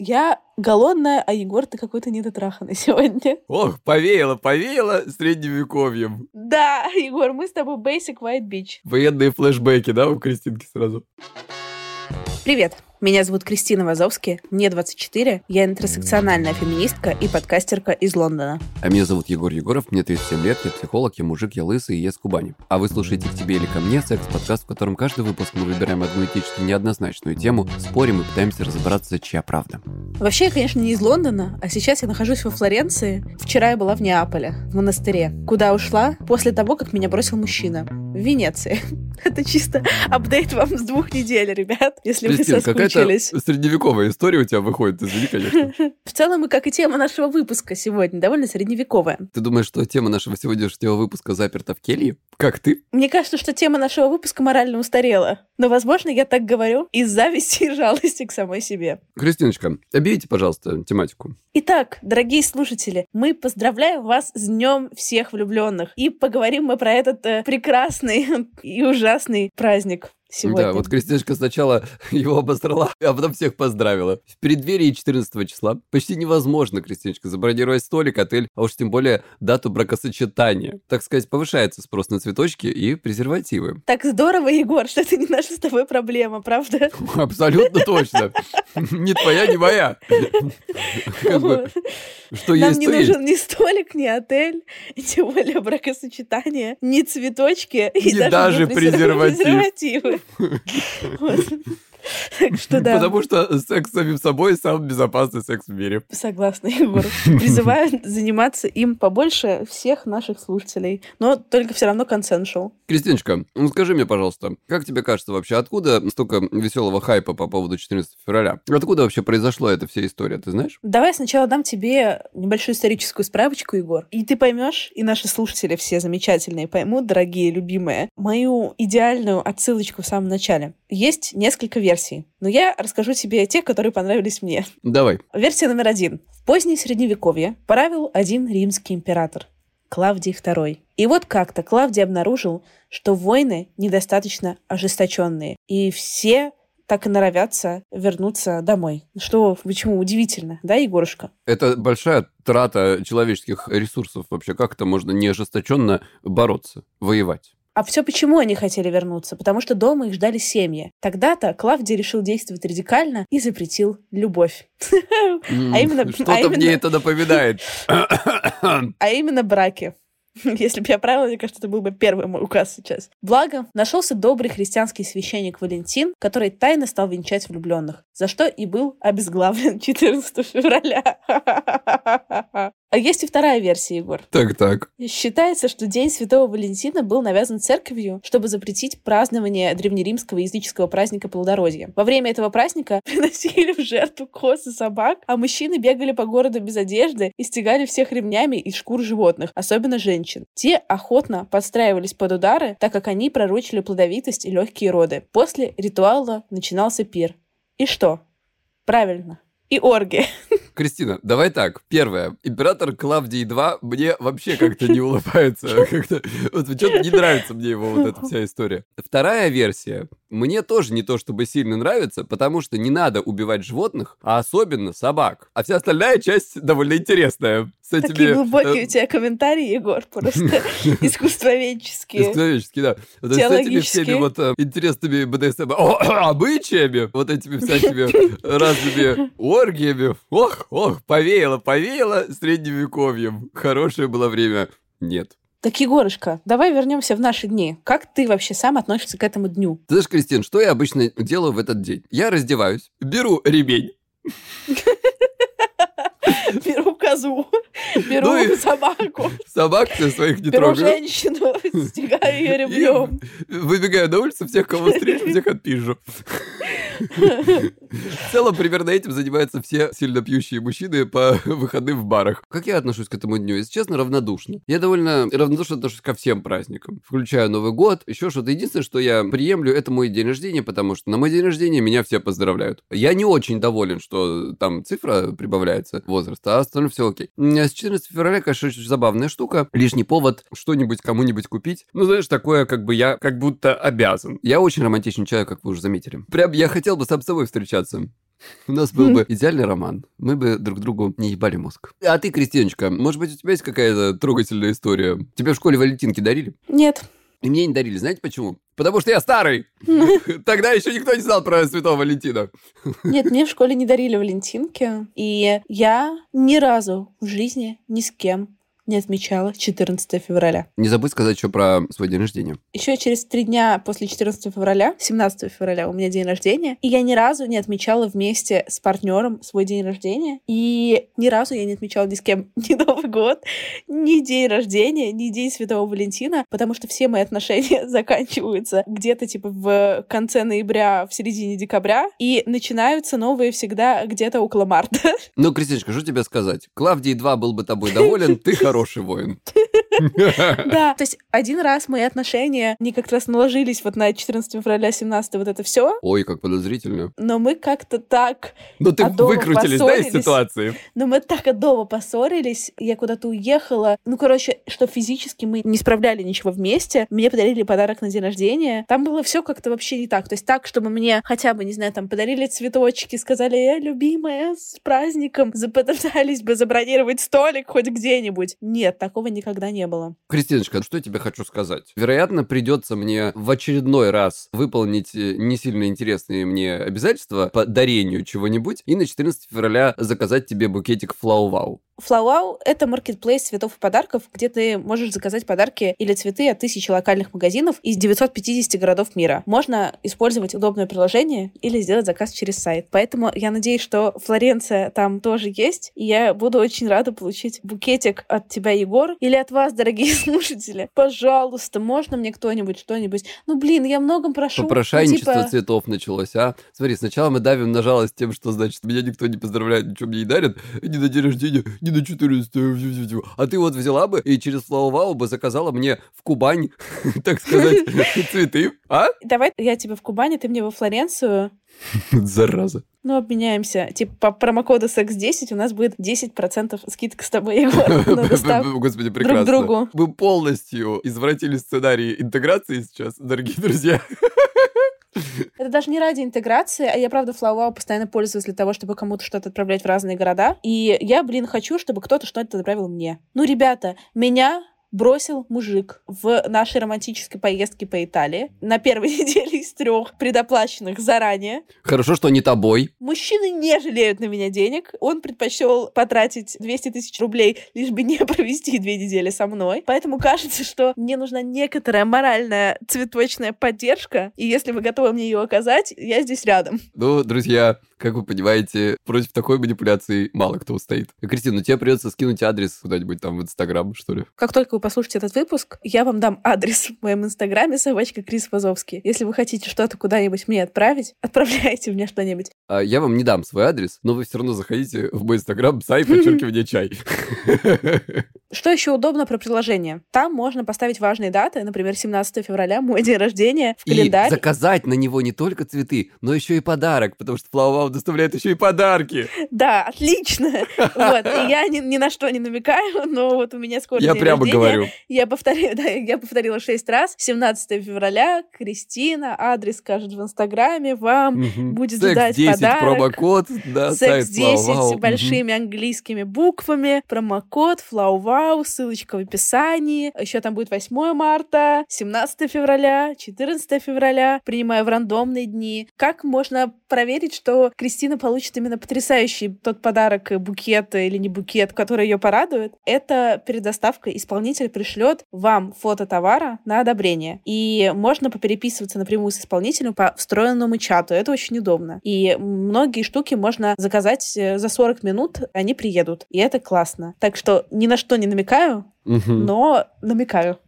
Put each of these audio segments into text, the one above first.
Я голодная, а Егор, ты какой-то недотраханный сегодня. Ох, повеяло, повеяло средневековьем. Да, Егор, мы с тобой basic white bitch. Военные флешбеки, да, у Кристинки сразу? Привет, меня зовут Кристина Вазовски, мне 24, я интерсекциональная феминистка и подкастерка из Лондона. А меня зовут Егор Егоров, мне 37 лет, я психолог, я мужик, я лысый и я с Кубани. А вы слушаете «К тебе или ко мне» секс-подкаст, в котором каждый выпуск мы выбираем одну этически неоднозначную тему, спорим и пытаемся разобраться, чья правда. Вообще, я, конечно, не из Лондона, а сейчас я нахожусь во Флоренции. Вчера я была в Неаполе, в монастыре, куда ушла после того, как меня бросил мужчина. В Венеции. Это чисто апдейт вам с двух недель, ребят, если Кристин, вы какая-то соскучились. средневековая история у тебя выходит, извини, конечно. В целом, и как и тема нашего выпуска сегодня, довольно средневековая. Ты думаешь, что тема нашего сегодняшнего выпуска заперта в келье? Как ты? Мне кажется, что тема нашего выпуска морально устарела. Но, возможно, я так говорю из зависти и жалости к самой себе. Кристиночка, объявите, пожалуйста, тематику. Итак, дорогие слушатели, мы поздравляем вас с Днем всех влюбленных. И поговорим мы про этот э, прекрасный и ужасный праздник сегодня. Да, вот Кристиночка сначала его обосрала, а потом всех поздравила. В преддверии 14 числа почти невозможно, Кристиночка, забронировать столик, отель, а уж тем более дату бракосочетания. Так сказать, повышается спрос на цветочки и презервативы. Так здорово, Егор, что это не наша с тобой проблема, правда? Абсолютно точно. Не твоя, не моя. Что Нам не нужен ни столик, ни отель, тем более бракосочетание, ни цветочки, и даже презервативы. Так что да. Потому что секс с самим собой самый безопасный секс в мире. Согласна, Егор. Призываю заниматься им побольше всех наших слушателей. Но только все равно консеншал. Кристиночка, ну скажи мне, пожалуйста, как тебе кажется вообще, откуда столько веселого хайпа по поводу 14 февраля? Откуда вообще произошла эта вся история, ты знаешь? Давай сначала дам тебе небольшую историческую справочку, Егор. И ты поймешь, и наши слушатели все замечательные поймут, дорогие, любимые, мою идеальную отсылочку в самом начале. Есть несколько версий, но я расскажу тебе те, которые понравились мне. Давай. Версия номер один. В позднее Средневековье правил один римский император – Клавдий II. И вот как-то Клавдий обнаружил, что войны недостаточно ожесточенные, и все так и норовятся вернуться домой. Что, почему удивительно, да, Егорушка? Это большая трата человеческих ресурсов вообще. Как это можно неожесточенно бороться, воевать? А все почему они хотели вернуться? Потому что дома их ждали семьи. Тогда-то Клавдий решил действовать радикально и запретил любовь. А именно- Что-то а мне это напоминает. а именно браки. Если бы я правила, мне кажется, это был бы первый мой указ сейчас. Благо, нашелся добрый христианский священник Валентин, который тайно стал венчать влюбленных, за что и был обезглавлен 14 февраля. А есть и вторая версия, Егор. Так, так. Считается, что День Святого Валентина был навязан церковью, чтобы запретить празднование древнеримского языческого праздника плодородия. Во время этого праздника приносили в жертву коз и собак, а мужчины бегали по городу без одежды и стегали всех ремнями из шкур животных, особенно женщин. Те охотно подстраивались под удары, так как они пророчили плодовитость и легкие роды. После ритуала начинался пир. И что? Правильно. И оргия. Кристина, давай так. Первое. Император Клавдий 2 мне вообще как-то не улыбается. Как-то, вот что-то не нравится мне его вот эта вся история. Вторая версия. Мне тоже не то чтобы сильно нравится, потому что не надо убивать животных, а особенно собак. А вся остальная часть довольно интересная. С этими, Такие глубокие э, у тебя комментарии, Егор, просто искусствоведческие. Искусствоведчески, да. Вот с этими всеми вот э, интересными БДСМ обычаями, вот этими всякими разными оргиями. Ох, ох, повеяло, повеяло средневековьем. Хорошее было время. Нет. Так, Егорушка, давай вернемся в наши дни. Как ты вообще сам относишься к этому дню? Ты знаешь, Кристин, что я обычно делаю в этот день? Я раздеваюсь, беру ремень, Беру козу, беру Ну собаку, собак я своих не беру трогаю. женщину, стягаю ее ремнем. И выбегаю на улицу, всех, кого встречу, всех отпизжу. В целом, примерно этим занимаются все сильно пьющие мужчины по выходным в барах. Как я отношусь к этому дню? Если честно, равнодушно. Я довольно равнодушно отношусь ко всем праздникам, включая Новый год, еще что-то. Единственное, что я приемлю, это мой день рождения, потому что на мой день рождения меня все поздравляют. Я не очень доволен, что там цифра прибавляется, возраст, а остальное все окей. М, С 14 февраля, конечно, очень забавная штука. Лишний повод что-нибудь кому-нибудь купить. Ну, знаешь, такое, как бы я как будто обязан. Я очень романтичный человек, как вы уже заметили. Прям я хотел бы сам с собой встречаться. У нас был бы идеальный роман. Мы бы друг другу не ебали мозг. А ты, Кристиночка, может быть, у тебя есть какая-то трогательная история? Тебе в школе валентинки дарили? Нет. И мне не дарили. Знаете почему? Потому что я старый. Тогда еще никто не знал про Святого Валентина. Нет, мне в школе не дарили валентинки. И я ни разу в жизни ни с кем не отмечала 14 февраля. Не забудь сказать еще про свой день рождения. Еще через три дня после 14 февраля, 17 февраля у меня день рождения, и я ни разу не отмечала вместе с партнером свой день рождения, и ни разу я не отмечала ни с кем ни Новый год, ни день рождения, ни день Святого Валентина, потому что все мои отношения заканчиваются где-то типа в конце ноября, в середине декабря, и начинаются новые всегда где-то около марта. Ну, Кристиночка, что тебе сказать? Клавдий 2 был бы тобой доволен, ты хороший воин. Да, то есть один раз мои отношения, они как раз наложились вот на 14 февраля, 17 вот это все, Ой, как подозрительно. но мы как-то так Ну, ты выкрутились, да, из ситуации? Но мы так дома поссорились, я куда-то уехала. Ну, короче, что физически мы не справляли ничего вместе. Мне подарили подарок на день рождения. Там было все как-то вообще не так. То есть так, чтобы мне хотя бы, не знаю, там подарили цветочки, сказали, я любимая, с праздником, запытались бы забронировать столик хоть где-нибудь. Нет, такого никогда не было. Кристиночка, что я тебе хочу сказать? Вероятно, придется мне в очередной раз выполнить э, не сильно интересные мне обязательства по дарению чего-нибудь и на 14 февраля заказать тебе букетик флау-вау. Флауау — это маркетплейс цветов и подарков, где ты можешь заказать подарки или цветы от тысячи локальных магазинов из 950 городов мира. Можно использовать удобное приложение или сделать заказ через сайт. Поэтому я надеюсь, что Флоренция там тоже есть, и я буду очень рада получить букетик от тебя, Егор, или от вас, дорогие слушатели. Пожалуйста, можно мне кто-нибудь что-нибудь? Ну, блин, я многом прошу. Ну, Попрошайничество типа, цветов началось, а? Смотри, сначала мы давим на жалость тем, что, значит, меня никто не поздравляет, ничего мне не дарит, ни на день рождения, ни на 14 фу-фу-фу. А ты вот взяла бы и через Флау-Вау бы заказала мне в Кубань, так сказать, цветы, а? Давай я тебе в Кубани, ты мне во Флоренцию. Зараза. Ну, обменяемся. Типа по промокоду секс10 у нас будет 10% скидка с тобой, Егор. Господи, прекрасно. другу. Мы полностью извратили сценарий интеграции сейчас, дорогие друзья. Это даже не ради интеграции, а я, правда, FlowWow постоянно пользуюсь для того, чтобы кому-то что-то отправлять в разные города. И я, блин, хочу, чтобы кто-то что-то отправил мне. Ну, ребята, меня бросил мужик в нашей романтической поездке по Италии на первой неделе из трех предоплаченных заранее. Хорошо, что не тобой. Мужчины не жалеют на меня денег. Он предпочел потратить 200 тысяч рублей, лишь бы не провести две недели со мной. Поэтому кажется, что мне нужна некоторая моральная цветочная поддержка. И если вы готовы мне ее оказать, я здесь рядом. Ну, друзья, как вы понимаете, против такой манипуляции мало кто устоит. Кристина, ну тебе придется скинуть адрес куда-нибудь там в Инстаграм, что ли. Как только вы послушаете этот выпуск, я вам дам адрес в моем инстаграме собачка Крис Вазовский. Если вы хотите что-то куда-нибудь мне отправить, отправляйте мне что-нибудь. А я вам не дам свой адрес, но вы все равно заходите в мой Инстаграм, сай, подчеркивание чай. Что еще удобно про приложение? Там можно поставить важные даты, например, 17 февраля, мой день рождения, в календарь. И заказать на него не только цветы, но еще и подарок, потому что Flower доставляет еще и подарки. Да, отлично. Вот, и я ни, ни на что не намекаю, но вот у меня скоро Я день прямо рождения. говорю. Я повторила, да, я повторила шесть раз. 17 февраля, Кристина, адрес скажет в Инстаграме, вам Мгм. будет Секс ждать 10 подарок. промокод, да, Секс 10 Flower. с Мгм. большими английскими буквами, промокод FlowWow, ссылочка в описании. Еще там будет 8 марта, 17 февраля, 14 февраля. Принимаю в рандомные дни. Как можно проверить, что Кристина получит именно потрясающий тот подарок, э, букет или не букет, который ее порадует? Это перед доставкой исполнитель пришлет вам фото товара на одобрение. И можно попереписываться напрямую с исполнителем по встроенному чату. Это очень удобно. И многие штуки можно заказать э, за 40 минут, они приедут. И это классно. Так что ни на что не намекаю, но намекаю.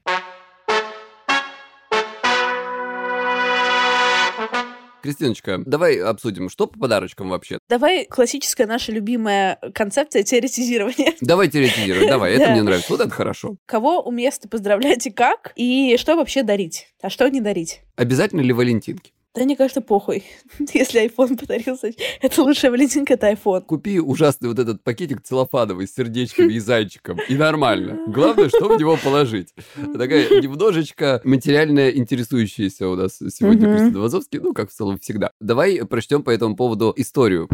Кристиночка, давай обсудим, что по подарочкам вообще. Давай классическая наша любимая концепция теоретизирования. Давай теоретизировать, давай, это мне нравится, вот это хорошо. Кого уместно поздравлять и как? И что вообще дарить? А что не дарить? Обязательно ли валентинки? Да мне кажется, похуй. Если iPhone подарился, это лучшая валентинка, это iPhone. Купи ужасный вот этот пакетик целлофановый с сердечками и зайчиком, и нормально. Главное, что в него положить. Такая немножечко материально интересующаяся у нас сегодня. Кристина Вазовский, ну, как в целом всегда. Давай прочтем по этому поводу историю.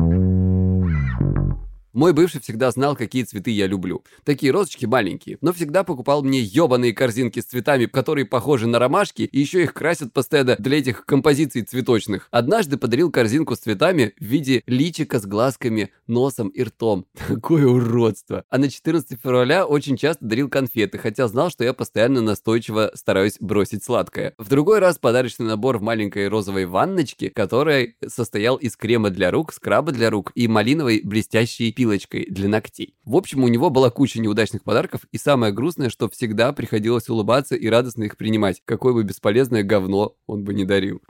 Мой бывший всегда знал, какие цветы я люблю. Такие розочки маленькие, но всегда покупал мне ебаные корзинки с цветами, которые похожи на ромашки, и еще их красят постоянно для этих композиций цветочных. Однажды подарил корзинку с цветами в виде личика с глазками, носом и ртом. Такое уродство. А на 14 февраля очень часто дарил конфеты, хотя знал, что я постоянно настойчиво стараюсь бросить сладкое. В другой раз подарочный набор в маленькой розовой ванночке, который состоял из крема для рук, скраба для рук и малиновой блестящей пилочкой для ногтей. В общем, у него была куча неудачных подарков, и самое грустное, что всегда приходилось улыбаться и радостно их принимать, какое бы бесполезное говно он бы не дарил.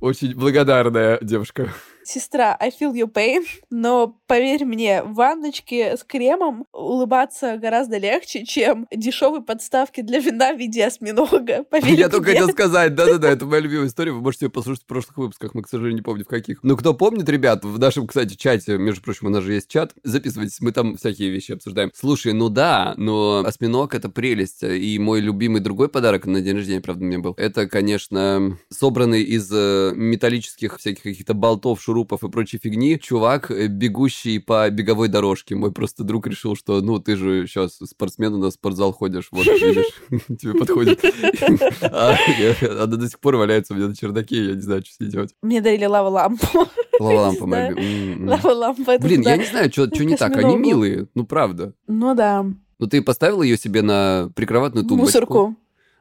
Очень благодарная девушка. Сестра, I feel your pain, но поверь мне, в ванночке с кремом улыбаться гораздо легче, чем дешевые подставки для вина в виде осьминога. Поверь Я только мне. хотел сказать, да-да-да, это моя любимая история, вы можете ее послушать в прошлых выпусках, мы, к сожалению, не помню в каких. Но кто помнит, ребят, в нашем, кстати, чате, между прочим, у нас же есть чат, записывайтесь, мы там всякие вещи обсуждаем. Слушай, ну да, но осьминог — это прелесть, и мой любимый другой подарок на день рождения, правда, у меня был, это, конечно, собранный из э, металлических всяких каких-то болтов, шурупов и прочей фигни, чувак, э, бегущий по беговой дорожке. Мой просто друг решил, что, ну, ты же сейчас спортсмен, у нас в спортзал ходишь, вот, видишь, тебе подходит. А Она до сих пор валяется у меня на чердаке, я не знаю, что с ней делать. Мне дарили лава-лампу. Лава-лампа. Лава-лампа. Блин, я не знаю, что не так. Они милые, ну правда. Ну да. Ну ты поставила ее себе на прикроватную тумбочку? Мусорку.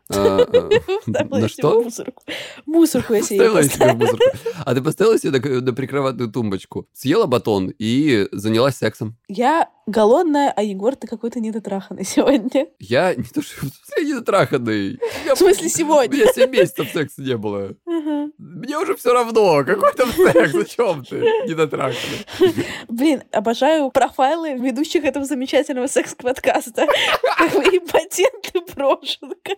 А, а, На я что? Мусорку. Мусорку я себе Поставила. А ты поставила себе на, на прикроватную тумбочку, съела батон и занялась сексом. Я голодная, а Егор, ты какой-то недотраханный сегодня. Я не то что смысле недотраханный. Я- В смысле, У сегодня? меня 7 месяцев секса не было. Мне уже все равно, какой там секс, о чем ты, недотраханный. Блин, обожаю профайлы ведущих этого замечательного секс-подкаста. Как вы импотент и брошенка.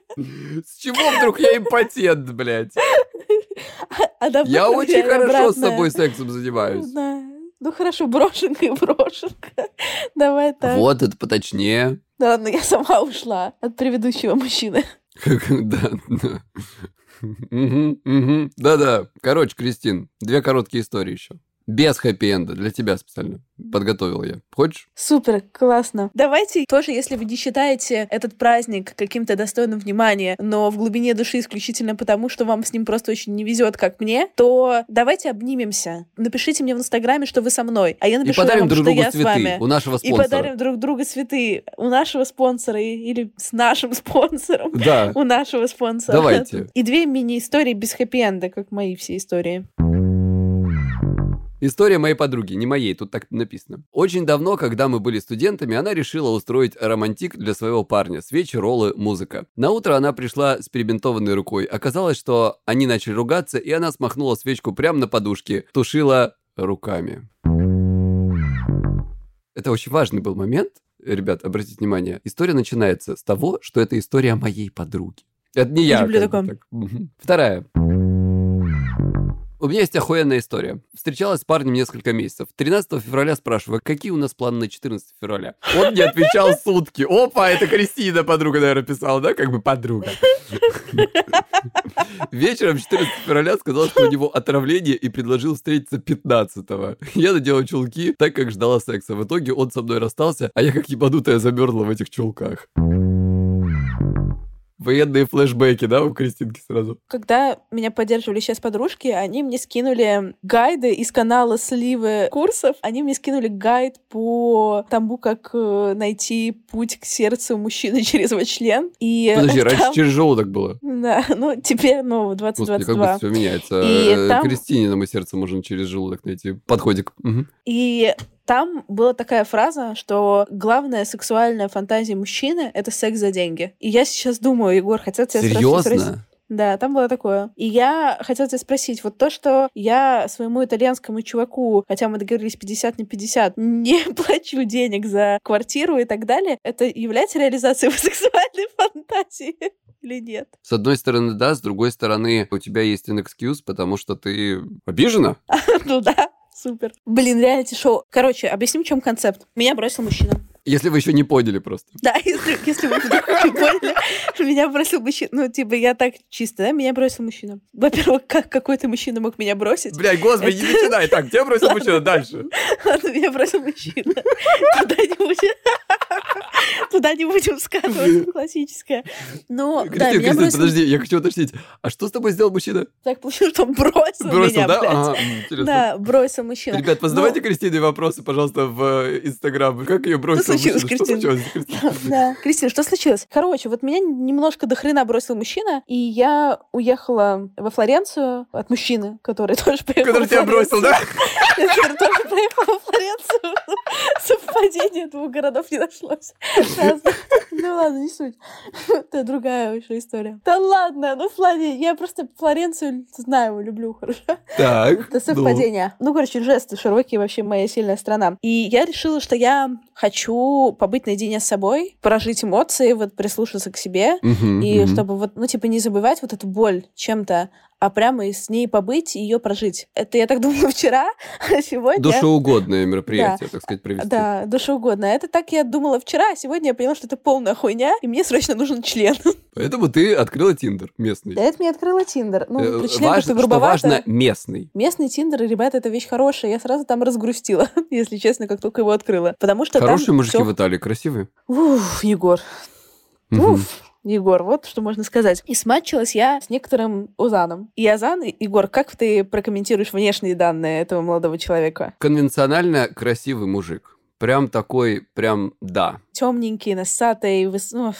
С чего вдруг я импотент, блядь? А Я очень хорошо с собой сексом занимаюсь. Да. Ну хорошо, брошенка и брошенка. Давай так. Вот это поточнее. Да ладно, я сама ушла от предыдущего мужчины. Да, да. Да-да. Короче, Кристин, две короткие истории еще. Без хэппи-энда, для тебя специально. Подготовил я. Хочешь? Супер, классно. Давайте тоже, если вы не считаете этот праздник каким-то достойным внимания, но в глубине души исключительно потому, что вам с ним просто очень не везет, как мне, то давайте обнимемся. Напишите мне в Инстаграме, что вы со мной, а я И напишу подарим вам, друг что я с цветы вами. у нашего И спонсора. подарим друг другу цветы у нашего спонсора и- или с нашим спонсором. Да. У нашего спонсора. Давайте. И две мини-истории без хэппи-энда, как мои все истории. История моей подруги, не моей, тут так написано. Очень давно, когда мы были студентами, она решила устроить романтик для своего парня. Свечи, роллы, музыка. На утро она пришла с перебинтованной рукой. Оказалось, что они начали ругаться, и она смахнула свечку прямо на подушке. Тушила руками. Это очень важный был момент. Ребят, обратите внимание, история начинается с того, что это история моей подруги. Это не я. Люблю такое. так. Вторая. У меня есть охуенная история. Встречалась с парнем несколько месяцев. 13 февраля спрашиваю, какие у нас планы на 14 февраля? Он мне отвечал сутки. Опа, это Кристина, подруга, наверное, писала, да? Как бы подруга. Вечером 14 февраля сказал, что у него отравление и предложил встретиться 15-го. Я надела чулки, так как ждала секса. В итоге он со мной расстался, а я как ебанутая замерзла в этих чулках. Военные флешбеки, да, у Кристинки сразу? Когда меня поддерживали сейчас подружки, они мне скинули гайды из канала Сливы курсов. Они мне скинули гайд по тому, как э, найти путь к сердцу мужчины через его член. И Подожди, там- раньше через желудок было. Да, ну теперь, ну, в Господи, как 2022. бы все меняется. И Э, там- Кристине на сердце можно через желудок найти. Подходик. Мгм. И там была такая фраза, что главная сексуальная фантазия мужчины — это секс за деньги. И я сейчас думаю, Егор, хотел тебя спросить... Серьезно? Да, там было такое. И я хотела тебя спросить, вот то, что я своему итальянскому чуваку, хотя мы договорились 50 на 50, не плачу денег за квартиру и так далее, это является реализацией сексуальной фантазии или нет? С одной стороны, да, с другой стороны, у тебя есть an excuse, потому что ты обижена. Ну да, супер. Блин, реалити-шоу. Короче, объясним, в чем концепт. Меня бросил мужчина. Если вы еще не поняли просто. Да, если, если вы вдруг не поняли, меня бросил мужчина. Ну, типа, я так чисто, да? Меня бросил мужчина. Во-первых, как какой-то мужчина мог меня бросить? Блядь, господи, не начинай так. Тебя бросил мужчина дальше. Ладно, меня бросил мужчина. Туда не будем... Туда не будем скатываться, классическое. Но, да, меня бросил... подожди, я хочу уточнить. А что с тобой сделал мужчина? Так получилось, что он бросил меня, да? Да, бросил мужчина. Ребят, позадавайте Кристине вопросы, пожалуйста, в э, Инстаграм. Как ее бросил случилось, мужчина? Что Кристина? случилось, Кристина? Да. Кристина, что случилось? Короче, вот меня немножко до хрена бросил мужчина, и я уехала во Флоренцию от мужчины, который тоже поехал Который тебя бросил, да? Который тоже поехал во Флоренцию. Совпадение двух городов не нашлось. Ну ладно, не суть. Это другая вообще история. Да ладно, ну Флоре, я просто Флоренцию знаю, люблю хорошо. Так. Это совпадение. Ну, короче, жесты широкие вообще моя сильная страна. И я решила, что я хочу побыть наедине с собой, прожить эмоции, вот прислушаться к себе. Мгм, и мгм. чтобы вот, ну, типа, не забывать вот эту боль чем-то, а прямо с ней побыть и ее прожить. Это я так думала вчера, а сегодня... Душеугодное мероприятие, так сказать, провести. Да, душеугодно. Это так я думала вчера, а сегодня я поняла, что это полная хуйня, и мне срочно нужен член. Поэтому ты открыла Тиндер местный. Да это мне открыла Тиндер. Ну, Э, про член важно- что грубовато. важно, местный. Местный Тиндер, ребята, это вещь хорошая. Я сразу там разгрустила, если честно, как только его открыла. Потому что Хорошие мужики всё- в Италии, красивые. Уф, Егор. Уф, Егор, вот что можно сказать. И смачилась я с некоторым Озаном. И Озан, Егор, как ты прокомментируешь внешние данные этого молодого человека? Конвенционально красивый мужик. Прям такой, прям да. Темненький, носатый, выс- ну,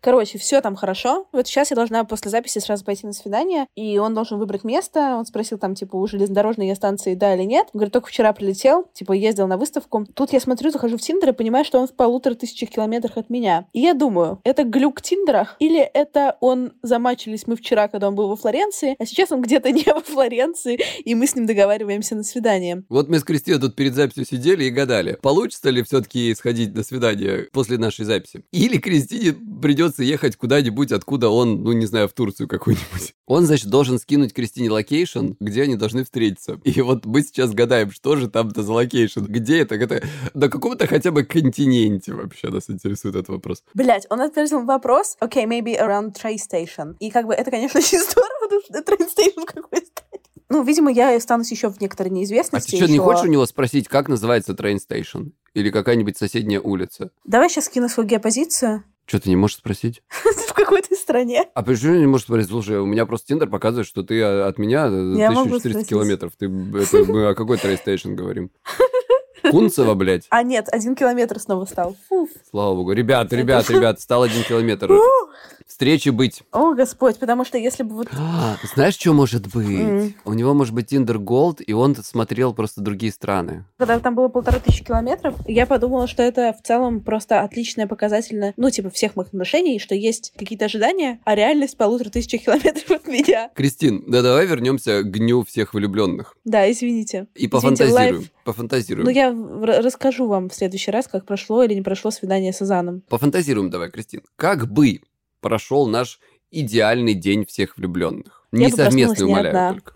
короче, все там хорошо. Вот сейчас я должна после записи сразу пойти на свидание, и он должен выбрать место. Он спросил там, типа, у железнодорожной станции, да или нет. Он говорит, только вчера прилетел, типа, ездил на выставку. Тут я смотрю, захожу в Тиндер и понимаю, что он в полутора тысячах километрах от меня. И я думаю, это глюк Тиндера или это он замачились мы вчера, когда он был во Флоренции, а сейчас он где-то не во Флоренции, и мы с ним договариваемся на свидание. Вот мы с Кристиной тут перед записью сидели и гадали, получится ли все-таки сходить на свидание после нашей записи. Или Кристине придется ехать куда-нибудь, откуда он, ну не знаю, в Турцию какую-нибудь. Он, значит, должен скинуть Кристине location, где они должны встретиться. И вот мы сейчас гадаем, что же там-то за location, где это, это на каком-то хотя бы континенте вообще нас интересует этот вопрос. Блять, он ответил на вопрос, окей, maybe around train station. И как бы это, конечно, очень здорово, потому что train station какой стоит. Ну, видимо, я останусь еще в некоторой А неизвестности. ты что, не ещё. хочешь у него спросить, как называется train station? Или какая-нибудь соседняя улица? Давай сейчас скину свою геопозицию. Что, ты не можешь спросить? в какой то стране. А почему не можешь спросить? Слушай, у меня просто Тиндер показывает, что ты а, от меня э, Я могу 1400 спросить. километров. Ты, это, мы о какой train station говорим? Кунцево, блядь. А нет, один километр снова стал. Фу. Слава богу. Ребят, ребят, ребят, стал один километр. Встречи быть. О, Господь, потому что если бы вот... А, знаешь, что может быть? М. У него может быть Tinder Gold, и он смотрел просто другие страны. Когда там было полторы тысячи километров, я подумала, что это в целом просто отличное показательно, ну, типа, всех моих отношений, что есть какие-то ожидания, а реальность полутора тысячи километров от меня. Кристин, да давай вернемся к дню всех влюбленных. Да, извините. И Извините, пофантазируем. лайф- Пофантазируем. Ну, я расскажу вам в следующий раз, как прошло или не прошло свидание с Азаном. Пофантазируем давай, Кристин. Как бы прошел наш идеальный день всех влюбленных? Не совместный, умоляю только.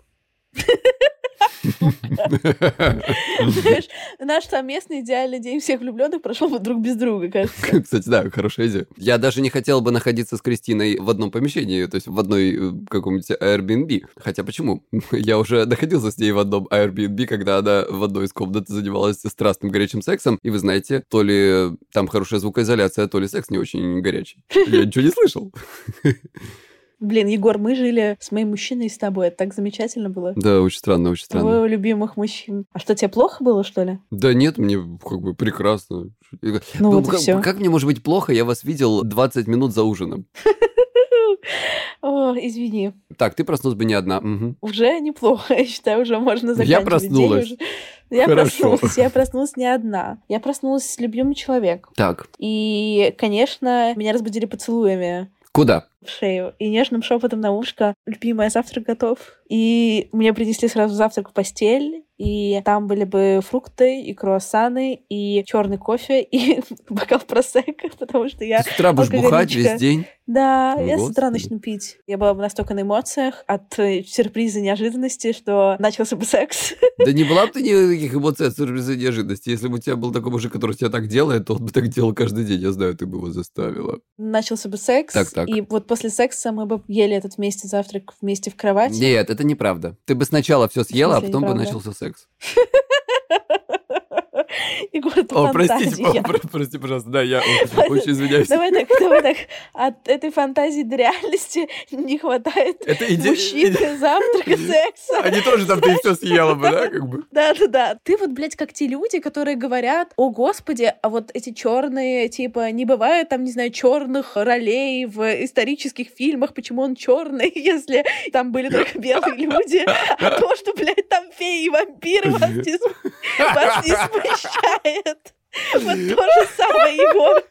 Знаешь, наш совместный идеальный день всех влюбленных прошел бы друг без друга, кажется. Кстати, да, хорошая идея. Я даже не хотел бы находиться с Кристиной в одном помещении, то есть в одной э, каком-нибудь Airbnb. Хотя почему? Я уже находился с ней в одном Airbnb, когда она в одной из комнат занималась страстным горячим сексом. И вы знаете, то ли там хорошая звукоизоляция, то ли секс не очень горячий. Я ничего не слышал. Блин, Егор, мы жили с моим мужчиной и с тобой. Это так замечательно было. Да, очень странно, очень странно. Твоего любимых мужчин. А что, тебе плохо было, что ли? Да нет, мне как бы прекрасно. Ну вот и как, всё. как мне может быть плохо? Я вас видел 20 минут за ужином. О, извини. Так, ты проснулась бы не одна. Мгм. Уже неплохо, я считаю, уже можно Я заканчивать проснулась. день уже. Я Хорошо. проснулась, я проснулась не одна. Я проснулась с любимым человеком. Так, И, конечно, меня разбудили поцелуями куда? В шею и нежным шепотом на ушко «Любимая, завтрак готов». И мне принесли сразу завтрак в постель, и там были бы фрукты, и круассаны, и черный кофе, и бокал просека, потому что я... Ты с утра будешь бухать весь день? Да, О, я с утра Господи. начну пить. Я была бы настолько на эмоциях от э, сюрприза неожиданности, что начался бы секс. Да не была бы ты никаких эмоций от сюрприза неожиданности. Если бы у тебя был такой мужик, который тебя так делает, то он бы так делал каждый день. Я знаю, ты бы его заставила. Начался бы секс, Так, так. и вот после секса мы бы ели этот вместе завтрак вместе в кровати. Нет, это неправда. Ты бы сначала все съела, а потом бы начался секс. Егор, это О, простите, о, про- прости, пожалуйста. Да, я очень извиняюсь. Давай так, давай так. От этой фантазии до реальности не хватает Это иде- мужчины, завтрака, секса. Они тоже там ты все съела бы, да, как бы? Да-да-да. Ты вот, блядь, как те люди, которые говорят, о, господи, а вот эти черные, типа, не бывает там, не знаю, черных ролей в исторических фильмах, почему он черный, если там были только белые люди, а то, что, блядь, там феи и вампиры вас не, вас не смущает. Вот то же самое, Егор.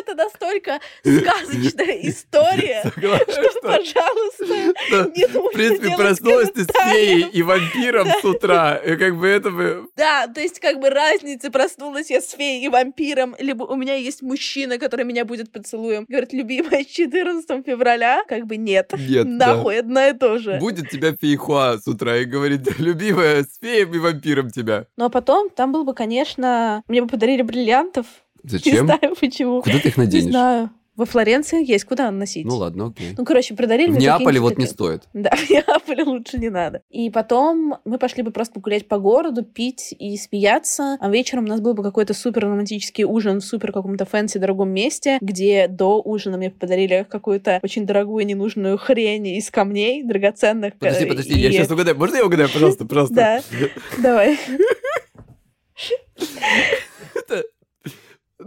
Это настолько сказочная история, что, пожалуйста, не нужно В принципе, проснулась ты с феей и вампиром с утра. Как бы это бы... Да, то есть как бы разница, проснулась я с феей и вампиром, либо у меня есть мужчина, который меня будет поцелуем. Говорит, любимая, 14 февраля? Как бы нет. Нет. Нахуй, одно и то же. Будет тебя фейхуа с утра и говорит, любимая, с феем и вампиром тебя. Ну а потом там был бы, конечно, мне бы подарили бриллиантов. Не Зачем? знаю почему. Куда ты их Не наденешь? знаю. Во Флоренции есть, куда носить? Ну ладно, окей. Ну, короче, подарили В Неаполе вот не стоит. Да, в Неаполе лучше не надо. И потом мы пошли бы просто гулять по городу, пить и смеяться. А вечером у нас был бы какой-то супер романтический ужин в супер каком-то fancy дорогом месте, где до ужина мне подарили какую-то очень дорогую ненужную хрень из камней драгоценных. Подожди, э, подожди, я и- сейчас угадаю. Можно я угадаю, пожалуйста, пожалуйста? Да, давай.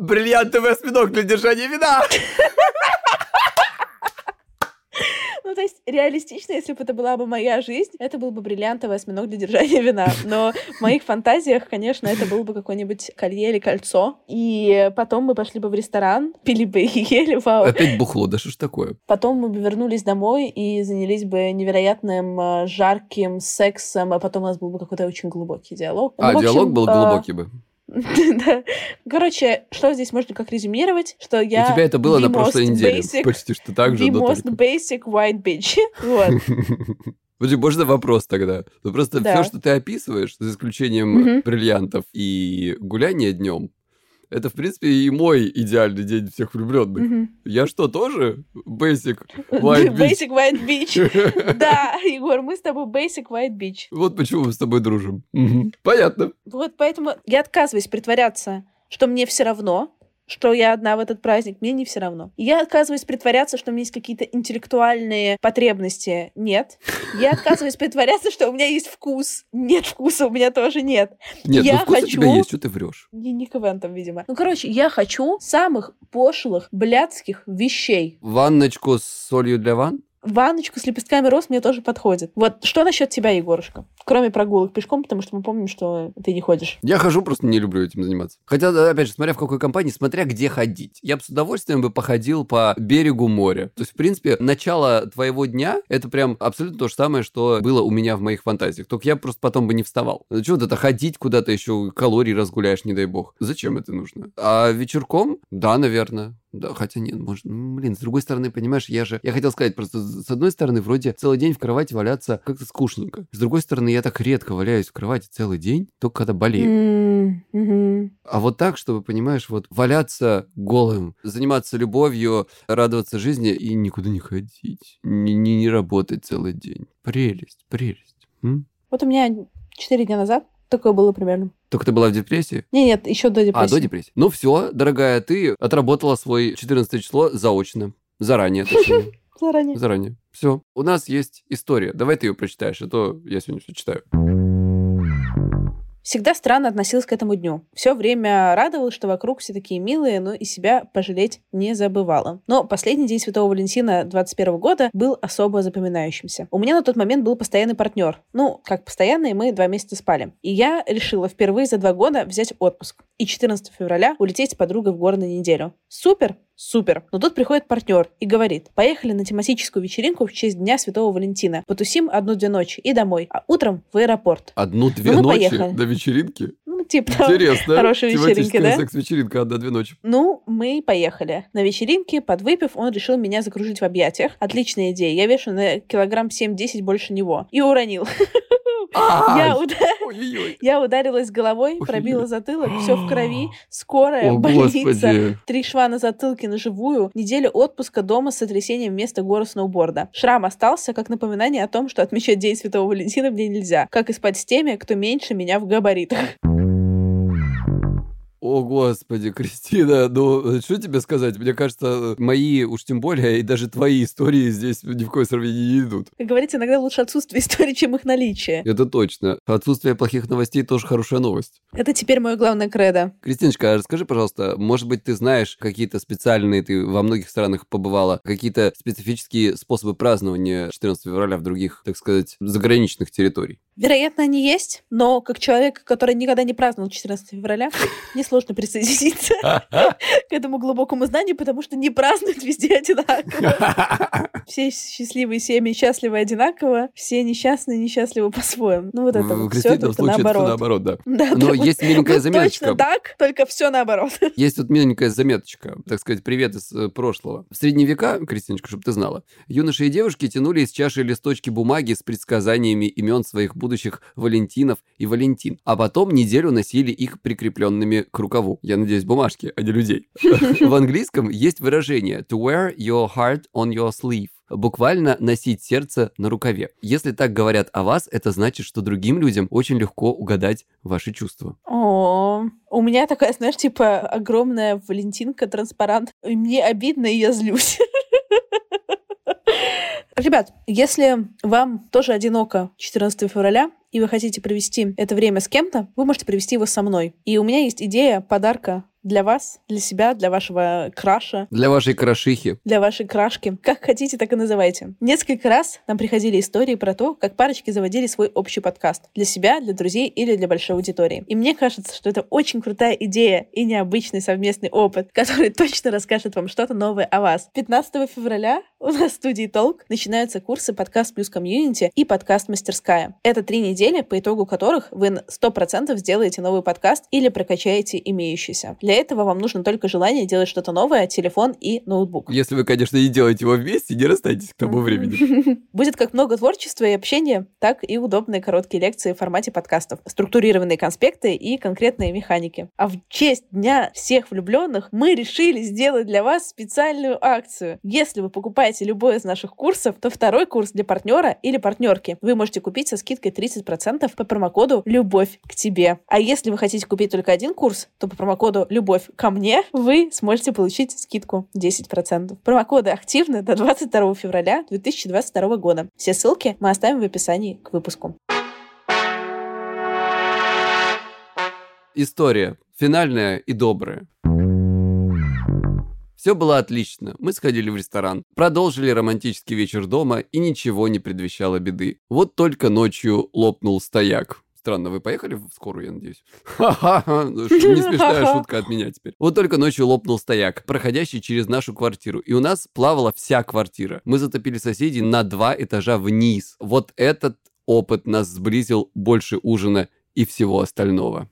Бриллиантовый осьминог для держания вина. Ну, то есть, реалистично, если бы это была бы моя жизнь, это был бы бриллиантовый осьминог для держания вина. Но в моих фантазиях, конечно, это было бы какое-нибудь колье или кольцо. И потом мы пошли бы в ресторан, пили бы и ели, вау. Опять бухло, да что ж такое? Потом мы бы вернулись домой и занялись бы невероятным э, жарким сексом, а потом у нас был бы какой-то очень глубокий диалог. Ну, А, общем, диалог был э, глубокий бы. Короче, что здесь можно как резюмировать? Что я У тебя это было на прошлой неделе. Почти что так же, the most basic white bitch. Вот. Подожди, можно вопрос тогда? Ну просто Да. все, что ты описываешь, за исключением бриллиантов и гуляния днем, это, в принципе, и мой идеальный день всех влюбленных. Мгм. Я что, тоже basic white bitch? Basic white bitch. Да, Егор, мы с тобой basic white bitch. Вот почему мы с тобой дружим. Понятно. Вот поэтому я отказываюсь притворяться, что мне все равно, что я одна в этот праздник, мне не все равно. Я отказываюсь притворяться, что у меня есть какие-то интеллектуальные потребности. Нет. Я отказываюсь притворяться, что у меня есть вкус. Нет вкуса, у меня тоже нет. Нет, я ну вкус хочу... у тебя есть, что ты врешь? Не, не КВН там, видимо. Ну, короче, я хочу самых пошлых, блядских вещей. Ванночку с солью для ванн? Ванночку с лепестками роз мне тоже подходит. Вот что насчет тебя, Егорушка? Кроме прогулок пешком, потому что мы помним, что ты не ходишь. Я хожу, просто не люблю этим заниматься. Хотя, опять же, смотря в какой компании, смотря где ходить. Я бы с удовольствием бы походил по берегу моря. То есть, в принципе, начало твоего дня — это прям абсолютно то же самое, что было у меня в моих фантазиях. Только я просто потом бы не вставал. Чего вот это ходить куда-то еще, калорий разгуляешь, не дай бог. Зачем это нужно? А вечерком? Да, наверное. Да, хотя нет, может, блин, с другой стороны, понимаешь, я же, я хотел сказать, просто с одной стороны, вроде целый день в кровати валяться как-то скучненько. С другой стороны, я так редко валяюсь в кровати целый день, только когда болею. М-м-м. А вот так, чтобы, понимаешь, вот валяться голым, заниматься любовью, радоваться жизни и никуда не ходить, не, не, не работать целый день. Прелесть, прелесть. М? Вот у меня четыре дня назад такое было примерно. Только ты была в депрессии? Не, нет, еще до депрессии. А, до депрессии. Ну все, дорогая, ты отработала свой 14 число заочно. Заранее, точнее. Заранее. Заранее. Все. У нас есть история. Давай ты ее прочитаешь, а то я сегодня все читаю. Всегда странно относилась к этому дню. Все время радовалась, что вокруг все такие милые, но и себя пожалеть не забывала. Но последний день Святого Валентина 21 года был особо запоминающимся. У меня на тот момент был постоянный партнер. Ну, как постоянный, мы два месяца спали. И я решила впервые за два года взять отпуск. И 14 февраля улететь с подругой в город на неделю. Супер! Супер. Но тут приходит партнер и говорит, поехали на тематическую вечеринку в честь Дня Святого Валентина. Потусим одну-две ночи и домой, а утром в аэропорт. Одну-две Ну, ночи поехали. Вечеринки? Ну, типа. Интересно. хорошей вечеринки, Тематическая да? секс-вечеринка одна-две ночи. Ну, мы поехали. На вечеринке, подвыпив, он решил меня закружить в объятиях. Отличная идея. Я вешу на килограмм 7-10 больше него. И уронил. Я, уда- я ударилась головой, пробила затылок, все в крови, скорая, О, больница, господи. три шва на затылке на живую, неделя отпуска дома с сотрясением вместо гора сноуборда. Шрам остался как напоминание о том, что отмечать День Святого Валентина мне нельзя. Как и спать с теми, кто меньше меня в габаритах. О, господи, Кристина, ну, что тебе сказать? Мне кажется, мои, уж тем более, и даже твои истории здесь ни в коем сравнении не идут. Как говорится, иногда лучше отсутствие истории, чем их наличие. Это точно. Отсутствие плохих новостей тоже хорошая новость. Это теперь мое главное кредо. Кристиночка, а расскажи, пожалуйста, может быть, ты знаешь какие-то специальные, ты во многих странах побывала, какие-то специфические способы празднования 14 февраля в других, так сказать, заграничных территорий? Вероятно, они есть, но как человек, который никогда не праздновал 14 февраля, мне сложно присоединиться к этому глубокому знанию, потому что не празднуют везде одинаково. Все счастливые семьи счастливы одинаково, все несчастные несчастливы по-своему. Ну вот это вот все только наоборот. наоборот, да. Но есть вот заметочка. Точно так, только все наоборот. Есть тут миленькая заметочка, так сказать, привет из э, прошлого. В средние века, Кристиночка, чтобы ты знала, юноши и девушки тянули из чаши листочки бумаги с предсказаниями имен своих будущих Валентинов и Валентин, а потом неделю носили их прикрепленными к рукаву. Я надеюсь, бумажки, а не людей. В английском есть выражение to wear your heart on your sleeve. Буквально носить сердце на рукаве. Если так говорят о вас, это значит, что другим людям очень легко угадать ваши чувства. О, у меня такая, знаешь, типа огромная Валентинка, транспарант. И мне обидно, и я злюсь. Ребят, если вам тоже одиноко 14 февраля, и вы хотите провести это время с кем-то, вы можете провести его со мной. И у меня есть идея подарка для вас, для себя, для вашего краша, Для вашей крошихи. для вашей крашки. Как хотите, так и называйте. Несколько раз нам приходили истории про то, как парочки заводили свой общий подкаст. Для себя, для друзей или для большой аудитории. И мне кажется, что это очень крутая идея и необычный совместный опыт, который точно расскажет вам что-то новое о вас. 15 февраля у нас в студии Толк начинаются курсы подкаст плюс комьюнити и подкаст мастерская. Это три недели, по итогу которых вы на 100% сделаете новый подкаст или прокачаете имеющийся. Для этого вам нужно только желание делать что-то новое, телефон и ноутбук. Если вы, конечно, не делаете его вместе, не расстайтесь к тому времени. Будет как много творчества и общения, так и удобные короткие лекции в формате подкастов, структурированные конспекты и конкретные механики. А в честь Дня всех влюбленных мы решили сделать для вас специальную акцию. Если вы покупаете любой из наших курсов, то второй курс для партнера или партнерки вы можете купить со скидкой 30% по промокоду «Любовь к тебе». А если вы хотите купить только один курс, то по промокоду «Любовь любовь ко мне, вы сможете получить скидку 10%. Промокоды активны до 22 февраля 2022 года. Все ссылки мы оставим в описании к выпуску. История. Финальная и добрая. Все было отлично. Мы сходили в ресторан, продолжили романтический вечер дома, и ничего не предвещало беды. Вот только ночью лопнул стояк. Странно, вы поехали в скорую, я надеюсь? Ха-ха, не смешная шутка от меня теперь. Вот только ночью лопнул стояк, проходящий через нашу квартиру, и у нас плавала вся квартира. Мы затопили соседей на два этажа вниз. Вот этот опыт нас сблизил больше ужина и всего остального.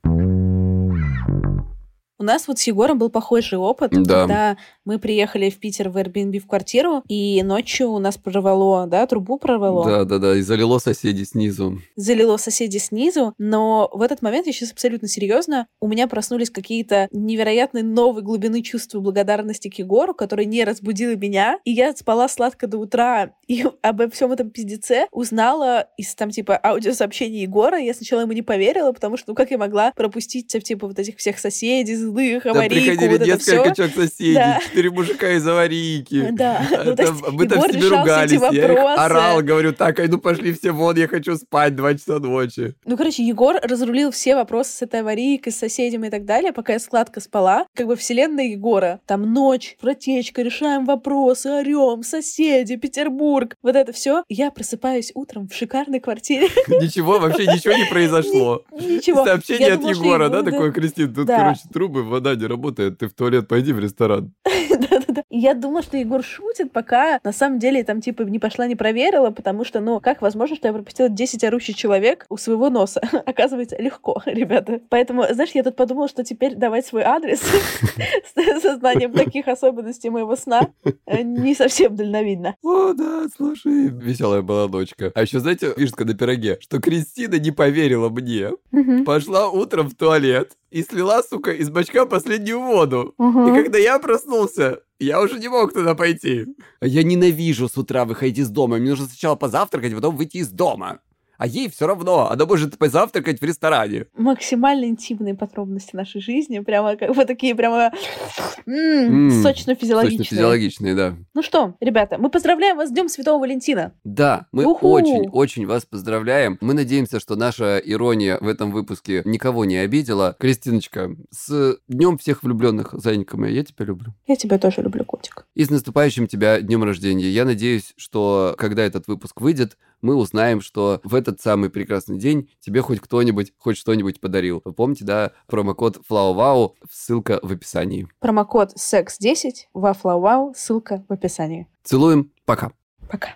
У нас вот с Егором был похожий опыт, Да. когда мы приехали в Питер в Airbnb в квартиру, и ночью у нас прорвало, да, трубу прорвало, Да-да-да, и залило соседей снизу. залило соседей снизу, но в этот момент, я сейчас абсолютно серьезно, у меня проснулись какие-то невероятные новые глубины чувства благодарности к Егору, который не разбудил меня, и я спала сладко до утра, и обо всем этом пиздеце узнала из там типа аудиосообщений Егора, я сначала ему не поверила, потому что ну как я могла пропустить типа вот этих всех соседей, Там аварийку, приходили вот всё. человек соседей, Да. четыре мужика из аварийки. Да, ну, то Там- есть мы там с ними ругались, я их орал, говорю, так, а ну пошли все вон, я хочу спать, два часа ночи. Ну, короче, Егор разрулил все вопросы с этой аварийкой, с соседями и так далее, пока я сладко спала. Как бы вселенная Егора. Там ночь, протечка, решаем вопросы, орем, соседи, Петербург. Вот это все. Я просыпаюсь утром в шикарной квартире. Ничего, вообще ничего не произошло. Ничего. Сообщение от Егора, да, такое, Кристин, тут, Да. короче, трубы, вода не работает, ты в туалет пойди в ресторан. Да-да-да. Я думала, что Егор шутит, пока на самом деле там типа не пошла, не проверила, потому что, ну, как возможно, что я пропустила 10 орущих человек у своего носа? Оказывается, легко, ребята. Поэтому, знаешь, я тут подумала, что теперь давать свой адрес с сознанием таких особенностей моего сна э, не совсем дальновидно. О, да, слушай, веселая была ночка. А еще, знаете, фишка на пироге, что Кристина не поверила мне, пошла утром в туалет и слила, сука, из бачка последнюю воду. И когда я проснулся, я уже не мог туда пойти. Я ненавижу с утра выходить из дома. Мне нужно сначала позавтракать, а потом выйти из дома. А ей все равно. Она может позавтракать в ресторане. Максимально интимные подробности нашей жизни, прямо как бы такие прямо сочно-физиологичные. физиологичные, да. Ну что, ребята, мы поздравляем вас с Днем Святого Валентина. Да, мы очень-очень вас поздравляем. Мы надеемся, что наша ирония в этом выпуске никого не обидела. Кристиночка, с днем всех влюбленных, зайенька моя, я тебя люблю. Я тебя тоже люблю, котик. И с наступающим тебя днем рождения. Я надеюсь, что когда этот выпуск выйдет, мы узнаем, что в этот самый прекрасный день тебе хоть кто-нибудь, хоть что-нибудь подарил. Вы помните, да, промокод FlowWow, ссылка в описании. Промокод SEX10 во FlowWow, ссылка в описании. Целуем, пока. Пока.